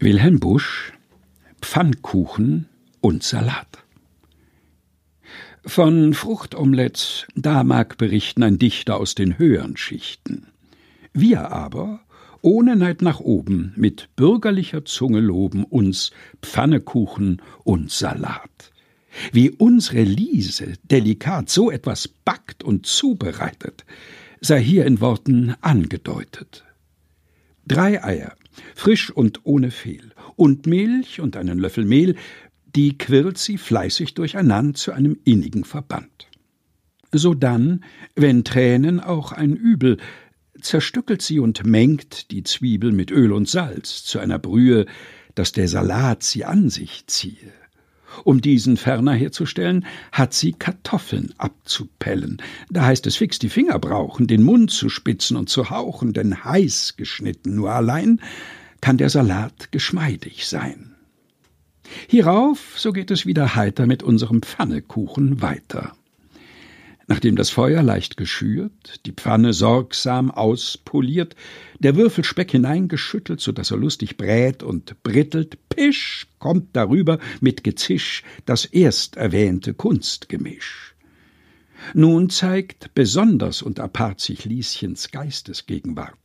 Wilhelm Busch Pfannkuchen und Salat. Von Fruchtomelettes, da mag berichten ein Dichter aus den höheren Schichten. Wir aber, ohne Neid nach oben, mit bürgerlicher Zunge loben uns Pfannekuchen und Salat. Wie unsere Liese delikat so etwas backt und zubereitet, sei hier in Worten angedeutet. Drei Eier, frisch und ohne Fehl, und Milch und einen Löffel Mehl, die quirlt sie fleißig durcheinander zu einem innigen Verband. Sodann, wenn Tränen auch ein Übel, zerstückelt sie und mengt die Zwiebel mit Öl und Salz zu einer Brühe, dass der Salat sie an sich ziehe. Um diesen ferner herzustellen, hat sie Kartoffeln abzupellen. Da heißt es fix die Finger brauchen, den Mund zu spitzen und zu hauchen, denn heiß geschnitten nur allein kann der Salat geschmeidig sein. Hierauf, so geht es wieder heiter mit unserem Pfannekuchen weiter. Nachdem das Feuer leicht geschürt, die Pfanne sorgsam auspoliert, der Würfel Speck hineingeschüttelt, so dass er lustig brät und brittelt, pisch, kommt darüber mit Gezisch das erst erwähnte Kunstgemisch. Nun zeigt besonders und apart sich Lieschens Geistesgegenwart.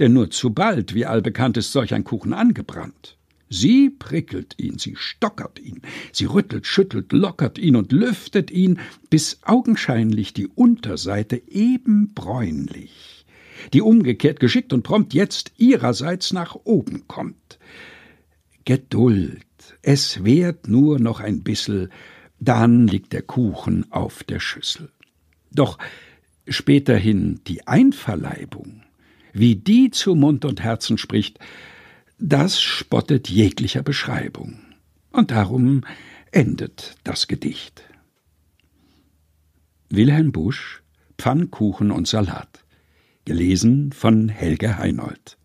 Denn nur zu bald, wie allbekannt ist solch ein Kuchen angebrannt. Sie prickelt ihn, sie stockert ihn, sie rüttelt, schüttelt, lockert ihn und lüftet ihn, bis augenscheinlich die Unterseite eben bräunlich, die umgekehrt geschickt und prompt jetzt ihrerseits nach oben kommt. Geduld, es währt nur noch ein bissel, dann liegt der Kuchen auf der Schüssel. Doch späterhin die Einverleibung, wie die zu Mund und Herzen spricht, das spottet jeglicher Beschreibung. Und darum endet das Gedicht. Wilhelm Busch Pfannkuchen und Salat. Gelesen von Helge Heinold.